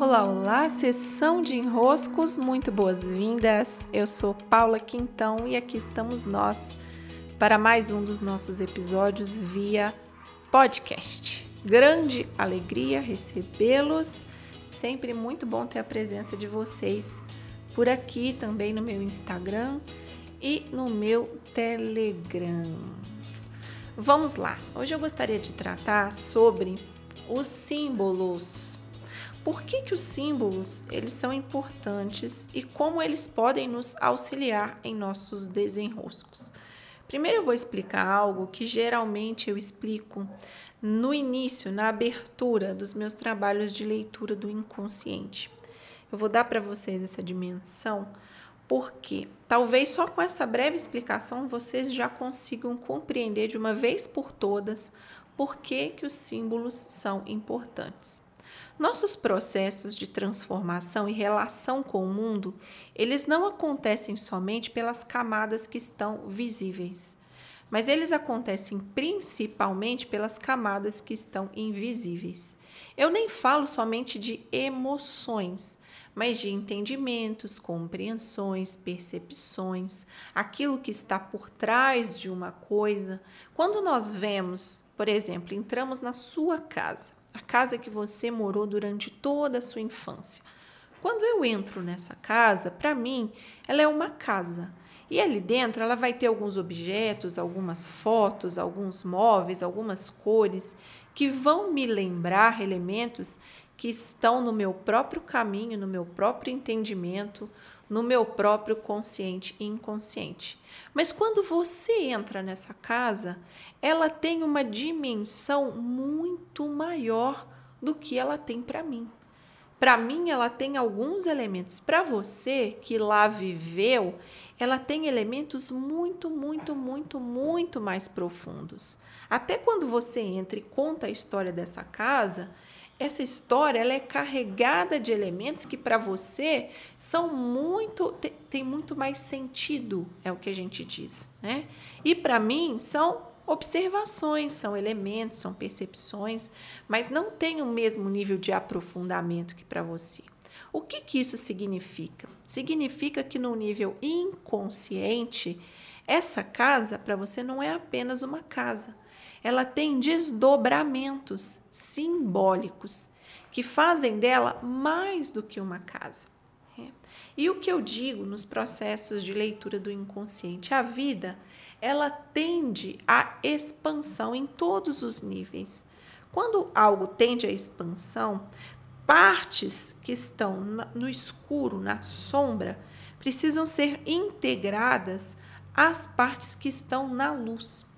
Olá, olá, sessão de enroscos, muito boas-vindas. Eu sou Paula Quintão e aqui estamos nós para mais um dos nossos episódios via podcast. Grande alegria recebê-los, sempre muito bom ter a presença de vocês por aqui também no meu Instagram e no meu Telegram. Vamos lá, hoje eu gostaria de tratar sobre os símbolos por que, que os símbolos eles são importantes e como eles podem nos auxiliar em nossos desenroscos. Primeiro eu vou explicar algo que geralmente eu explico no início, na abertura dos meus trabalhos de leitura do inconsciente. Eu vou dar para vocês essa dimensão porque talvez só com essa breve explicação vocês já consigam compreender de uma vez por todas por que, que os símbolos são importantes. Nossos processos de transformação e relação com o mundo, eles não acontecem somente pelas camadas que estão visíveis, mas eles acontecem principalmente pelas camadas que estão invisíveis. Eu nem falo somente de emoções, mas de entendimentos, compreensões, percepções, aquilo que está por trás de uma coisa. Quando nós vemos, por exemplo, entramos na sua casa a casa que você morou durante toda a sua infância. Quando eu entro nessa casa, para mim, ela é uma casa. E ali dentro ela vai ter alguns objetos, algumas fotos, alguns móveis, algumas cores que vão me lembrar elementos que estão no meu próprio caminho, no meu próprio entendimento, no meu próprio consciente e inconsciente. Mas quando você entra nessa casa, ela tem uma dimensão muito maior do que ela tem para mim. Para mim, ela tem alguns elementos. Para você que lá viveu, ela tem elementos muito, muito, muito, muito mais profundos. Até quando você entra e conta a história dessa casa, essa história ela é carregada de elementos que para você são muito tem, muito mais sentido, é o que a gente diz, né? E para mim são observações, são elementos, são percepções, mas não tem o mesmo nível de aprofundamento que para você. O que, que isso significa? Significa que no nível inconsciente, essa casa para você não é apenas uma casa ela tem desdobramentos simbólicos que fazem dela mais do que uma casa. É. E o que eu digo nos processos de leitura do inconsciente? A vida ela tende à expansão em todos os níveis. Quando algo tende à expansão, partes que estão no escuro, na sombra, precisam ser integradas às partes que estão na luz.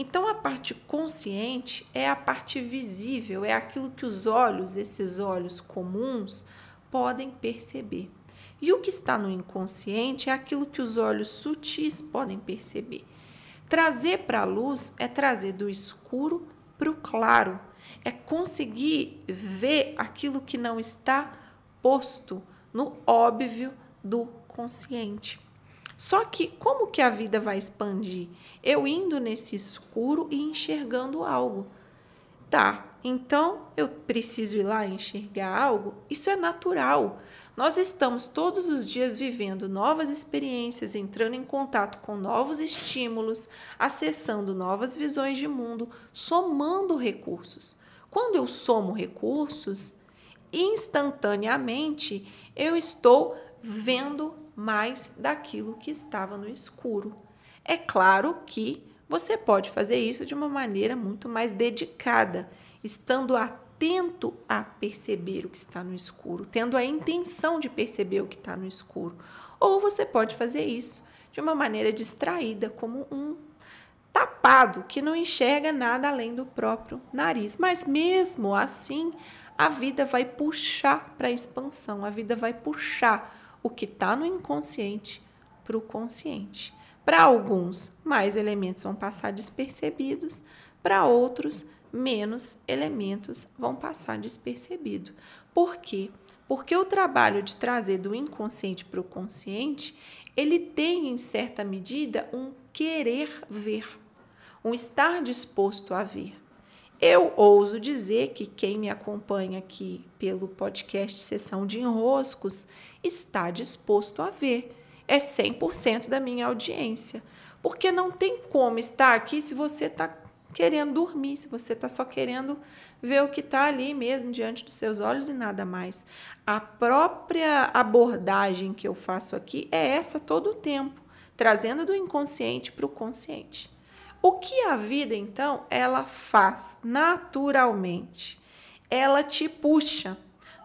Então, a parte consciente é a parte visível, é aquilo que os olhos, esses olhos comuns, podem perceber. E o que está no inconsciente é aquilo que os olhos sutis podem perceber. Trazer para a luz é trazer do escuro para o claro, é conseguir ver aquilo que não está posto no óbvio do consciente. Só que como que a vida vai expandir? Eu indo nesse escuro e enxergando algo. Tá, então eu preciso ir lá enxergar algo? Isso é natural. Nós estamos todos os dias vivendo novas experiências, entrando em contato com novos estímulos, acessando novas visões de mundo, somando recursos. Quando eu somo recursos, instantaneamente eu estou vendo mais daquilo que estava no escuro. É claro que você pode fazer isso de uma maneira muito mais dedicada, estando atento a perceber o que está no escuro, tendo a intenção de perceber o que está no escuro. Ou você pode fazer isso de uma maneira distraída, como um tapado que não enxerga nada além do próprio nariz. Mas mesmo assim, a vida vai puxar para a expansão, a vida vai puxar o que está no inconsciente para o consciente. Para alguns, mais elementos vão passar despercebidos, para outros, menos elementos vão passar despercebido. Por quê? Porque o trabalho de trazer do inconsciente para o consciente, ele tem, em certa medida, um querer ver, um estar disposto a ver. Eu ouso dizer que quem me acompanha aqui pelo podcast Sessão de Enroscos está disposto a ver. É 100% da minha audiência. Porque não tem como estar aqui se você está querendo dormir, se você está só querendo ver o que está ali mesmo diante dos seus olhos e nada mais. A própria abordagem que eu faço aqui é essa todo o tempo, trazendo do inconsciente para o consciente. O que a vida, então, ela faz naturalmente? Ela te puxa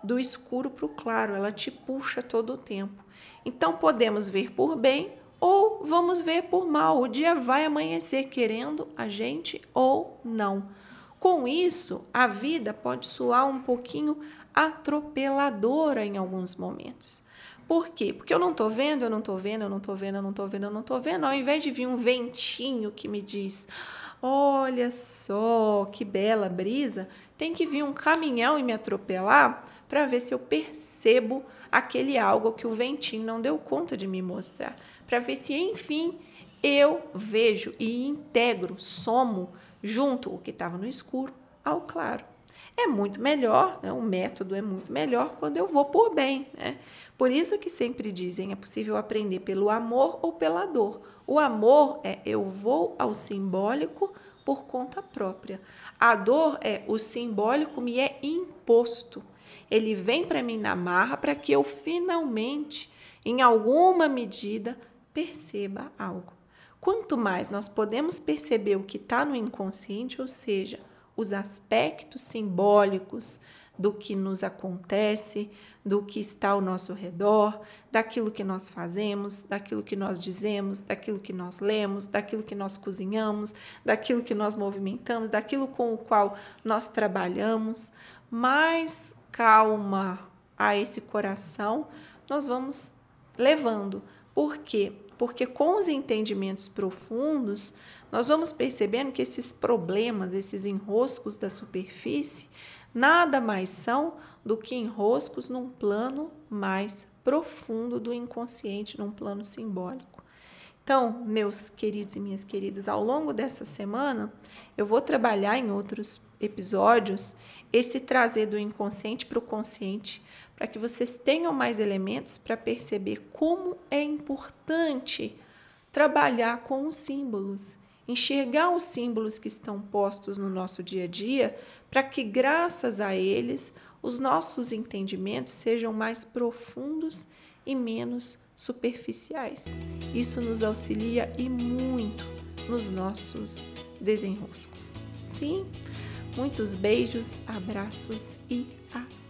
do escuro para o claro, ela te puxa todo o tempo. Então, podemos ver por bem ou vamos ver por mal. O dia vai amanhecer querendo a gente ou não. Com isso, a vida pode soar um pouquinho atropeladora em alguns momentos. Por quê? Porque eu não tô vendo, eu não tô vendo, eu não tô vendo, eu não tô vendo, eu não tô vendo. Ao invés de vir um ventinho que me diz: "Olha só, que bela brisa", tem que vir um caminhão e me atropelar para ver se eu percebo aquele algo que o ventinho não deu conta de me mostrar, para ver se enfim eu vejo e integro, somo junto o que estava no escuro ao claro. É muito melhor, né? o método é muito melhor quando eu vou por bem. Né? Por isso que sempre dizem, é possível aprender pelo amor ou pela dor. O amor é eu vou ao simbólico por conta própria. A dor é o simbólico me é imposto. Ele vem para mim na marra para que eu finalmente, em alguma medida, perceba algo. Quanto mais nós podemos perceber o que está no inconsciente, ou seja, os aspectos simbólicos do que nos acontece, do que está ao nosso redor, daquilo que nós fazemos, daquilo que nós dizemos, daquilo que nós lemos, daquilo que nós cozinhamos, daquilo que nós movimentamos, daquilo com o qual nós trabalhamos, mais calma a esse coração nós vamos levando. Por quê? Porque com os entendimentos profundos, nós vamos percebendo que esses problemas, esses enroscos da superfície, nada mais são do que enroscos num plano mais profundo do inconsciente, num plano simbólico. Então, meus queridos e minhas queridas, ao longo dessa semana, eu vou trabalhar em outros episódios esse trazer do inconsciente para o consciente para que vocês tenham mais elementos para perceber como é importante trabalhar com os símbolos, enxergar os símbolos que estão postos no nosso dia a dia, para que, graças a eles, os nossos entendimentos sejam mais profundos e menos superficiais. Isso nos auxilia e muito nos nossos desenroscos. Sim, muitos beijos, abraços e até!